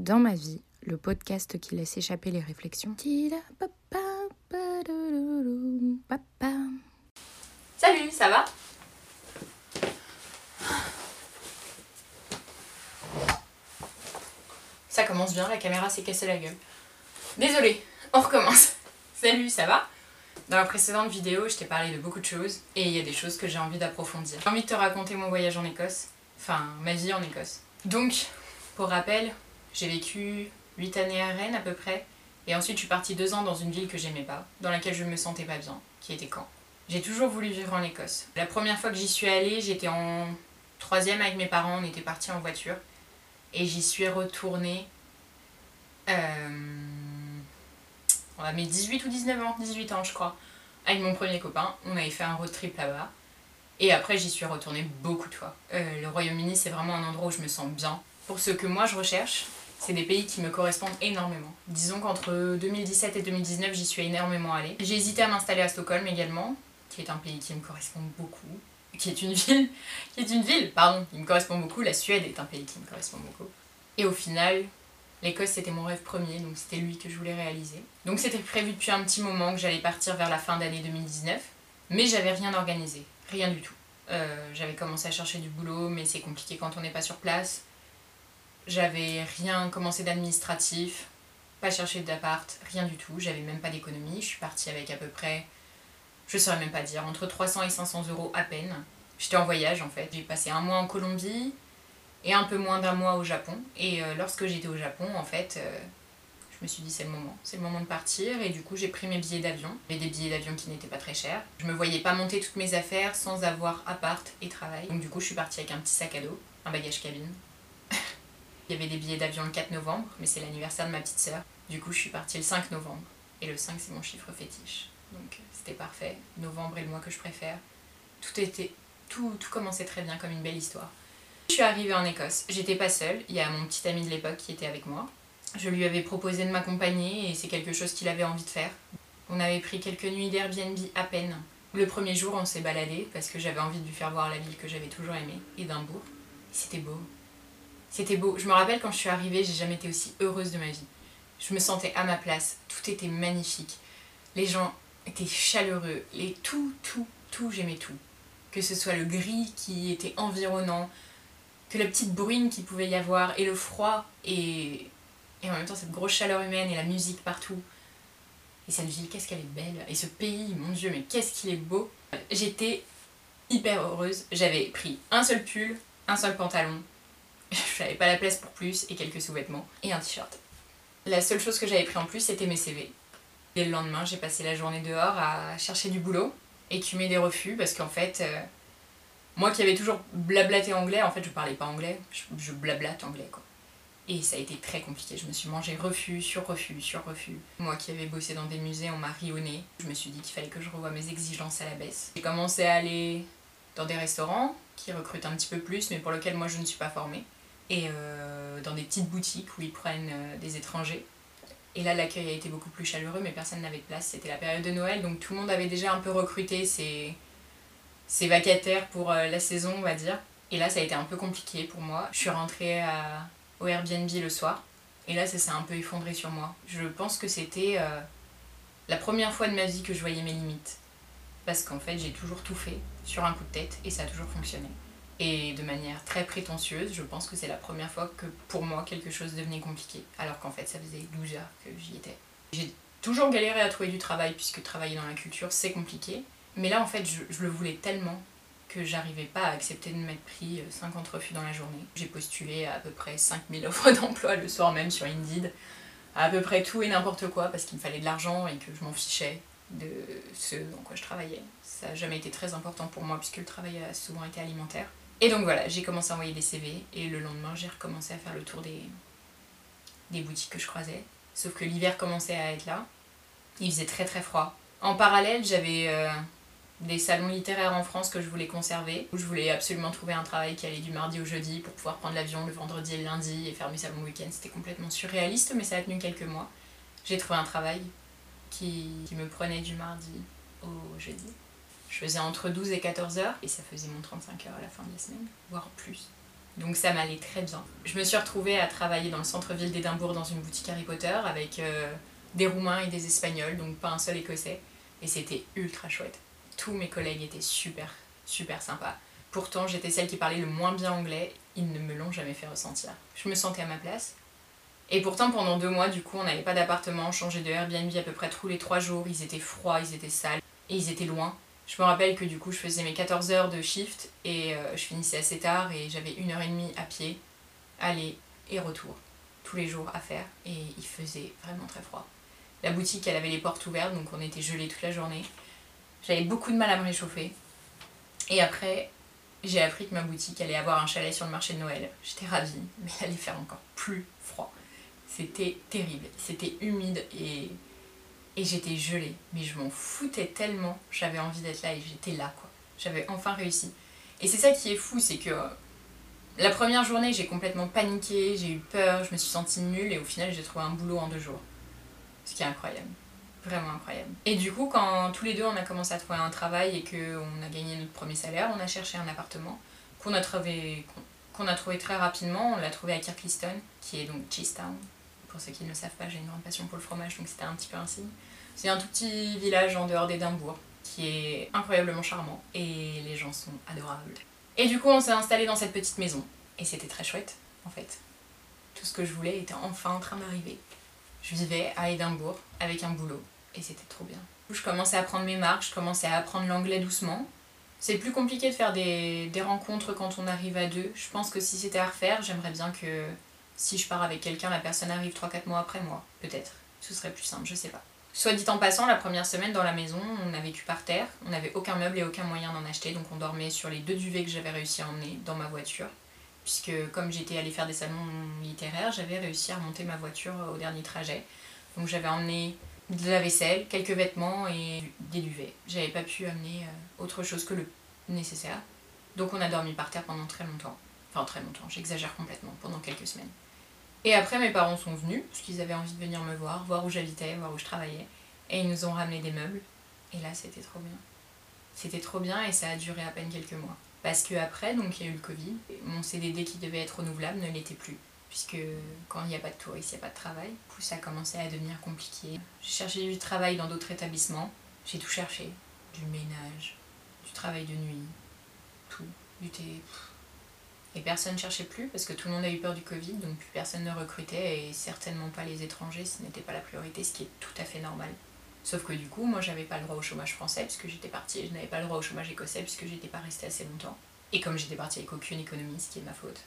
Dans ma vie, le podcast qui laisse échapper les réflexions. Salut, ça va? Ça commence bien, la caméra s'est cassée la gueule. Désolée, on recommence. Salut, ça va? Dans la précédente vidéo, je t'ai parlé de beaucoup de choses et il y a des choses que j'ai envie d'approfondir. J'ai envie de te raconter mon voyage en Écosse, enfin ma vie en Écosse. Donc, pour rappel, j'ai vécu 8 années à Rennes à peu près et ensuite je suis partie 2 ans dans une ville que j'aimais pas, dans laquelle je me sentais pas bien, qui était Caen. J'ai toujours voulu vivre en Écosse. La première fois que j'y suis allée, j'étais en troisième avec mes parents, on était partis en voiture et j'y suis retournée euh, à mes 18 ou 19 ans, 18 ans je crois, avec mon premier copain. On avait fait un road trip là-bas. Et après, j'y suis retournée beaucoup de fois. Euh, le Royaume-Uni, c'est vraiment un endroit où je me sens bien. Pour ce que moi je recherche, c'est des pays qui me correspondent énormément. Disons qu'entre 2017 et 2019, j'y suis énormément allée. J'ai hésité à m'installer à Stockholm également, qui est un pays qui me correspond beaucoup. Qui est une ville, qui est une ville, pardon, qui me correspond beaucoup. La Suède est un pays qui me correspond beaucoup. Et au final, L'Écosse, c'était mon rêve premier, donc c'était lui que je voulais réaliser. Donc c'était prévu depuis un petit moment que j'allais partir vers la fin d'année 2019, mais j'avais rien organisé, rien du tout. Euh, j'avais commencé à chercher du boulot, mais c'est compliqué quand on n'est pas sur place. J'avais rien commencé d'administratif, pas cherché d'appart, rien du tout. J'avais même pas d'économie. Je suis partie avec à peu près, je saurais même pas dire, entre 300 et 500 euros à peine. J'étais en voyage en fait. J'ai passé un mois en Colombie, et un peu moins d'un mois au Japon. Et euh, lorsque j'étais au Japon, en fait, euh, je me suis dit c'est le moment, c'est le moment de partir. Et du coup, j'ai pris mes billets d'avion. et des billets d'avion qui n'étaient pas très chers. Je me voyais pas monter toutes mes affaires sans avoir appart et travail. Donc du coup, je suis partie avec un petit sac à dos, un bagage cabine. Il y avait des billets d'avion le 4 novembre, mais c'est l'anniversaire de ma petite sœur. Du coup, je suis partie le 5 novembre. Et le 5, c'est mon chiffre fétiche. Donc euh, c'était parfait. Novembre est le mois que je préfère. Tout était, tout, commençait très bien comme une belle histoire. Je suis arrivée en Écosse. J'étais pas seule. Il y a mon petit ami de l'époque qui était avec moi. Je lui avais proposé de m'accompagner et c'est quelque chose qu'il avait envie de faire. On avait pris quelques nuits d'Airbnb à peine. Le premier jour, on s'est baladé parce que j'avais envie de lui faire voir la ville que j'avais toujours aimée, Édimbourg. C'était beau. C'était beau. Je me rappelle quand je suis arrivée, j'ai jamais été aussi heureuse de ma vie. Je me sentais à ma place. Tout était magnifique. Les gens étaient chaleureux. Les tout, tout, tout, j'aimais tout. Que ce soit le gris qui était environnant, que la petite bruine qu'il pouvait y avoir et le froid et, et en même temps cette grosse chaleur humaine et la musique partout. Et cette ville, qu'est-ce qu'elle est belle. Et ce pays, mon dieu, mais qu'est-ce qu'il est beau. J'étais hyper heureuse. J'avais pris un seul pull, un seul pantalon. J'avais pas la place pour plus et quelques sous-vêtements et un t-shirt. La seule chose que j'avais pris en plus, c'était mes CV. Et le lendemain, j'ai passé la journée dehors à chercher du boulot, écumer des refus parce qu'en fait, euh, moi qui avais toujours blablaté anglais, en fait je parlais pas anglais, je, blablate anglais quoi. Et ça a été très compliqué, je me suis mangé refus sur refus sur refus. Moi qui avais bossé dans des musées, on m'a ri Je me suis dit qu'il fallait que je revoie mes exigences à la baisse. J'ai commencé à aller dans des restaurants qui recrutent un petit peu plus, mais pour lesquels moi je ne suis pas formée. Et euh, dans des petites boutiques où ils prennent euh, des étrangers. Et là, l'accueil a été beaucoup plus chaleureux, mais personne n'avait de place. C'était la période de Noël, donc tout le monde avait déjà un peu recruté ses, c'est vacataire pour euh, la saison, on va dire. Et là, ça a été un peu compliqué pour moi. Je suis rentrée à, au Airbnb le soir. Et là, ça s'est un peu effondré sur moi. Je pense que c'était la première fois de ma vie que je voyais mes limites. Parce qu'en fait, j'ai toujours tout fait sur un coup de tête et ça a toujours fonctionné. Et de manière très prétentieuse, je pense que c'est la première fois que pour moi quelque chose devenait compliqué. Alors qu'en fait, ça faisait 12 heures que j'y étais. J'ai toujours galéré à trouver du travail puisque travailler dans la culture, c'est compliqué. Mais là, en fait, je, le voulais tellement que j'arrivais pas à accepter de m'être pris 50 euh, refus dans la journée. J'ai postulé à, à peu près 5000 offres d'emploi le soir même sur Indeed, à, peu près tout et n'importe quoi parce qu'il me fallait de l'argent et que je m'en fichais de ce dans quoi je travaillais. Ça n'a jamais été très important pour moi puisque le travail a souvent été alimentaire. Et donc voilà, j'ai commencé à envoyer des CV et le lendemain j'ai recommencé à faire le tour des, boutiques que je croisais. Sauf que l'hiver commençait à être là. Il faisait très très froid. En parallèle, j'avais euh, des salons littéraires en France que je voulais conserver, où je voulais absolument trouver un travail qui allait du mardi au jeudi pour pouvoir prendre l'avion le vendredi et le lundi et faire mes salons week-end. C'était complètement surréaliste, mais ça a tenu quelques mois. J'ai trouvé un travail qui, me prenait du mardi au jeudi. Je faisais entre 12 et 14 heures et ça faisait mon 35 heures à la fin de la semaine, voire plus. Donc ça m'allait très bien. Je me suis retrouvée à travailler dans le centre-ville d'Édimbourg dans une boutique Harry Potter avec euh, des Roumains et des Espagnols, donc pas un seul Écossais. Et c'était ultra chouette. Tous mes collègues étaient super, super sympas. Pourtant, j'étais celle qui parlait le moins bien anglais. Ils ne me l'ont jamais fait ressentir. Je me sentais à ma place. Et pourtant, pendant deux mois, du coup, on n'avait pas d'appartement, on changeait de Airbnb à peu près tous les trois jours. Ils étaient froids, ils étaient sales et ils étaient loin. Je me rappelle que du coup, je faisais mes 14 heures de shift et euh, je finissais assez tard et j'avais une heure et demie à pied, aller et retour, tous les jours à faire. Et il faisait vraiment très froid. La boutique, elle avait les portes ouvertes, donc on était gelés toute la journée. J'avais beaucoup de mal à me réchauffer. Et après, j'ai appris que ma boutique allait avoir un chalet sur le marché de Noël. J'étais ravie, mais elle allait faire encore plus froid. C'était terrible. C'était humide et, et j'étais gelée. Mais je m'en foutais tellement. J'avais envie d'être là et j'étais là, quoi. J'avais enfin réussi. Et c'est ça qui est fou, c'est que la première journée, j'ai complètement paniqué, j'ai eu peur, je me suis sentie nulle et au final, j'ai trouvé un boulot en deux jours. Ce qui est incroyable. Vraiment incroyable. Et du coup, quand tous les deux on a commencé à trouver un travail et qu'on a gagné notre premier salaire, on a cherché un appartement qu'on a trouvé a trouvé très rapidement. On l'a trouvé à Kirkliston, qui est donc Cheesetown. Pour ceux qui ne le savent pas, j'ai une grande passion pour le fromage, donc c'était un petit peu un signe. C'est un tout petit village en dehors d'Édimbourg, qui est incroyablement charmant, et les gens sont adorables. Et du coup, on s'est installé dans cette petite maison, et c'était très chouette, en fait. Tout ce que je voulais était enfin en train d'arriver. Je vivais à Édimbourg avec un boulot et c'était trop bien. Je commençais à prendre mes marques, je commençais à apprendre l'anglais doucement. C'est plus compliqué de faire des, des, rencontres quand on arrive à deux. Je pense que si c'était à refaire, j'aimerais bien que si je pars avec quelqu'un, la personne arrive 3-4 mois après moi, peut-être. Ce serait plus simple, je sais pas. Soit dit en passant, la première semaine dans la maison, on a vécu par terre, on n'avait aucun meuble et aucun moyen d'en acheter, donc on dormait sur les deux duvets que j'avais réussi à emmener dans ma voiture. Puisque comme j'étais allée faire des salons littéraires, j'avais réussi à remonter ma voiture au dernier trajet. Donc j'avais emmené de la vaisselle, quelques vêtements et des duvets. J'avais pas pu amener euh, autre chose que le nécessaire. Donc on a dormi par terre pendant très longtemps. Enfin très longtemps, j'exagère complètement, pendant quelques semaines. Et après mes parents sont venus, parce qu'ils avaient envie de venir me voir, voir où j'habitais, voir où je travaillais. Et ils nous ont ramené des meubles. Et là c'était trop bien. C'était trop bien et ça a duré à peine quelques mois. Parce que après, donc il y a eu le Covid, mon CDD qui devait être renouvelable ne l'était plus puisque quand il n'y a pas de touristes, il n'y a pas de travail. Du coup, ça a commencé à devenir compliqué. J'ai cherché du travail dans d'autres établissements. J'ai tout cherché. Du ménage, du travail de nuit, tout, du thé. Et personne ne cherchait plus parce que tout le monde a eu peur du Covid, donc plus personne ne recrutait et certainement pas les étrangers, ce n'était pas la priorité, ce qui est tout à fait normal. Sauf que du coup, moi j'avais pas le droit au chômage français puisque j'étais partie et je n'avais pas le droit au chômage écossais puisque j'étais pas restée assez longtemps. Et comme j'étais partie avec aucune économie, ce qui est ma faute,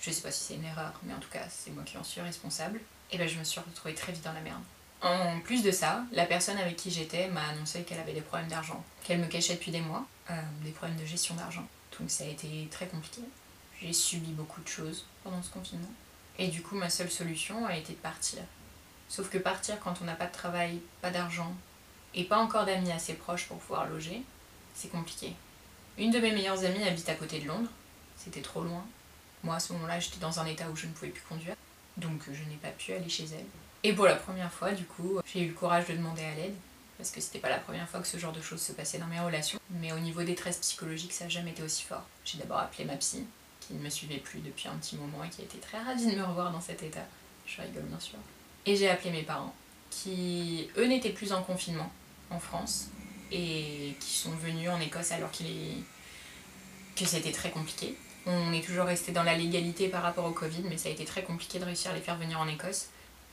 je sais pas si c'est une erreur, mais en tout cas, c'est moi qui en suis responsable. Et ben, je me suis retrouvée très vite dans la merde. En plus de ça, la personne avec qui j'étais m'a annoncé qu'elle avait des problèmes d'argent, qu'elle me cachait depuis des mois, euh, des problèmes de gestion d'argent. Donc ça a été très compliqué. J'ai subi beaucoup de choses pendant ce confinement. Et du coup, ma seule solution a été de partir. Sauf que partir quand on n'a pas de travail, pas d'argent, et pas encore d'amis assez proches pour pouvoir loger, c'est compliqué. Une de mes meilleures amies habite à côté de Londres, c'était trop loin, moi, à ce moment-là, j'étais dans un état où je ne pouvais plus conduire, donc je n'ai pas pu aller chez elle. Et pour la première fois, du coup, j'ai eu le courage de demander à l'aide, parce que c'était pas la première fois que ce genre de choses se passait dans mes relations. Mais au niveau des stress psychologiques, ça n'a jamais été aussi fort. J'ai d'abord appelé ma psy, qui ne me suivait plus depuis un petit moment et qui été très ravie de me revoir dans cet état. Je rigole bien sûr. Et j'ai appelé mes parents, qui eux n'étaient plus en confinement en France, et qui sont venus en Écosse alors que c'était très compliqué. On est toujours resté dans la légalité par rapport au Covid, mais ça a été très compliqué de réussir à les faire venir en Écosse.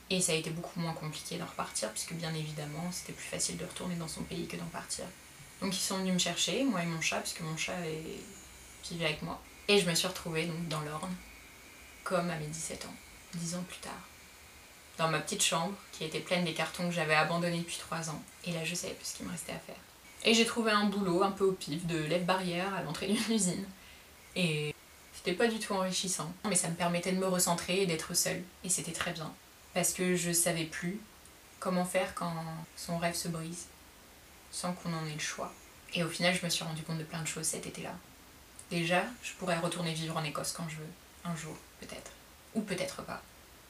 Et ça a été beaucoup moins compliqué d'en repartir, puisque bien évidemment, c'était plus facile de retourner dans son pays que d'en partir. Donc ils sont venus me chercher, moi et mon chat, puisque mon chat vivait avec moi. Et je me suis retrouvée donc dans l'Orne, comme à mes 17 ans, 10 ans plus tard. Dans ma petite chambre, qui était pleine des cartons que j'avais abandonnés depuis 3 ans. Et là, je savais plus ce qu'il me restait à faire. Et j'ai trouvé un boulot un peu au pif de lève-barrière à l'entrée d'une usine. Et c'était pas du tout enrichissant, mais ça me permettait de me recentrer et d'être seule. Et c'était très bien. Parce que je savais plus comment faire quand son rêve se brise, sans qu'on en ait le choix. Et au final, je me suis rendu compte de plein de choses cet été-là. Déjà, je pourrais retourner vivre en Écosse quand je veux, un jour, peut-être. Ou peut-être pas.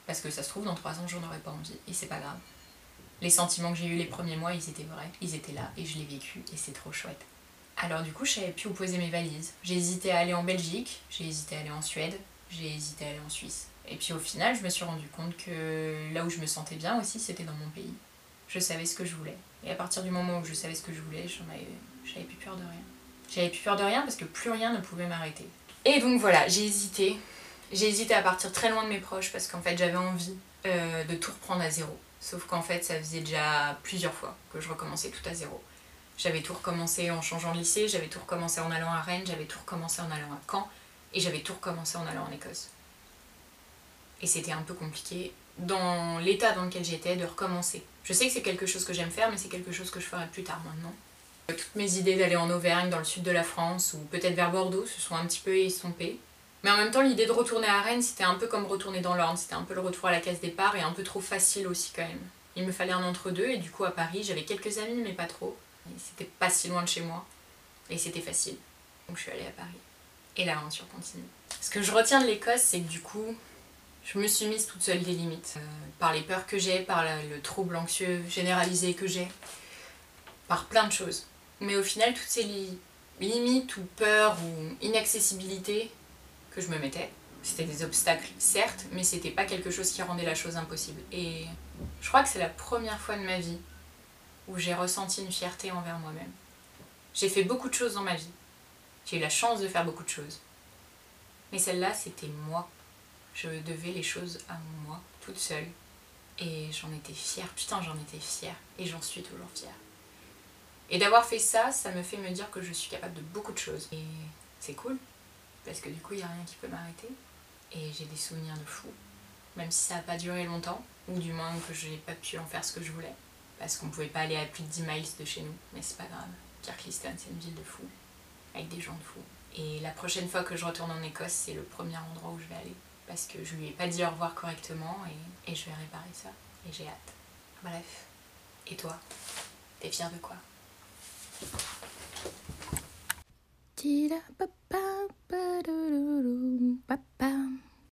Parce que ça se trouve, dans trois ans, j'en aurais pas envie, et c'est pas grave. Les sentiments que j'ai eu les premiers mois, ils étaient vrais, ils étaient là, et je l'ai vécu, et c'est trop chouette. Alors du coup, je savais plus où poser mes valises. J'ai hésité à aller en Belgique, j'ai hésité à aller en Suède, j'ai hésité à aller en Suisse. Et puis au final, je me suis rendu compte que là où je me sentais bien aussi, c'était dans mon pays. Je savais ce que je voulais. Et à partir du moment où je savais ce que je voulais, j'en avais, j'avais plus peur de rien. J'avais plus peur de rien parce que plus rien ne pouvait m'arrêter. Et donc voilà, j'ai hésité. J'ai hésité à partir très loin de mes proches parce qu'en fait j'avais envie euh, de tout reprendre à zéro. Sauf qu'en fait ça faisait déjà plusieurs fois que je recommençais tout à zéro. J'avais tout recommencé en changeant de lycée, j'avais tout recommencé en allant à Rennes, j'avais tout recommencé en allant à Caen et j'avais tout recommencé en allant en Écosse. Et c'était un peu compliqué dans l'état dans lequel j'étais de recommencer. Je sais que c'est quelque chose que j'aime faire, mais c'est quelque chose que je ferai plus tard maintenant. Toutes mes idées d'aller en Auvergne, dans le sud de la France, ou peut-être vers Bordeaux, se sont un petit peu estompées. Mais en même temps, l'idée de retourner à Rennes, c'était un peu comme retourner dans l'Orne, c'était un peu le retour à la case départ et un peu trop facile aussi quand même. Il me fallait un entre-deux, et du coup à Paris, j'avais quelques amis, mais pas trop. C'était pas si loin de chez moi, et c'était facile. Donc je suis allée à Paris. Et l'aventure continue. Ce que je retiens de l'Écosse, c'est que du coup, je me suis mise toute seule des limites. Euh, par les peurs que j'ai, par le trouble anxieux généralisé que j'ai, par plein de choses. Mais au final, toutes ces limites ou peurs ou inaccessibilité que je me mettais, c'était des obstacles, certes, mais c'était pas quelque chose qui rendait la chose impossible. Et je crois que c'est la première fois de ma vie où j'ai ressenti une fierté envers moi-même. J'ai fait beaucoup de choses dans ma vie. J'ai eu la chance de faire beaucoup de choses. Mais celle-là, c'était moi. Je devais les choses à moi, toute seule. Et j'en étais fière. Putain, j'en étais fière. Et j'en suis toujours fière. Et d'avoir fait ça, ça me fait me dire que je suis capable de beaucoup de choses. Et c'est cool. Parce que du coup, il n'y a rien qui peut m'arrêter. Et j'ai des souvenirs de fou. Même si ça n'a pas duré longtemps. Ou du moins que je n'ai pas pu en faire ce que je voulais. Parce qu'on ne pouvait pas aller à plus de 10 miles de chez nous. Mais c'est pas grave. Kirkliston, c'est une ville de fou. Avec des gens de fou. Et la prochaine fois que je retourne en Écosse, c'est le premier endroit où je vais aller. Parce que je lui ai pas dit au revoir correctement et, et je vais réparer ça. Et j'ai hâte. Bref. Et toi? T'es fière de quoi? da ba ba ba do do do ba ba.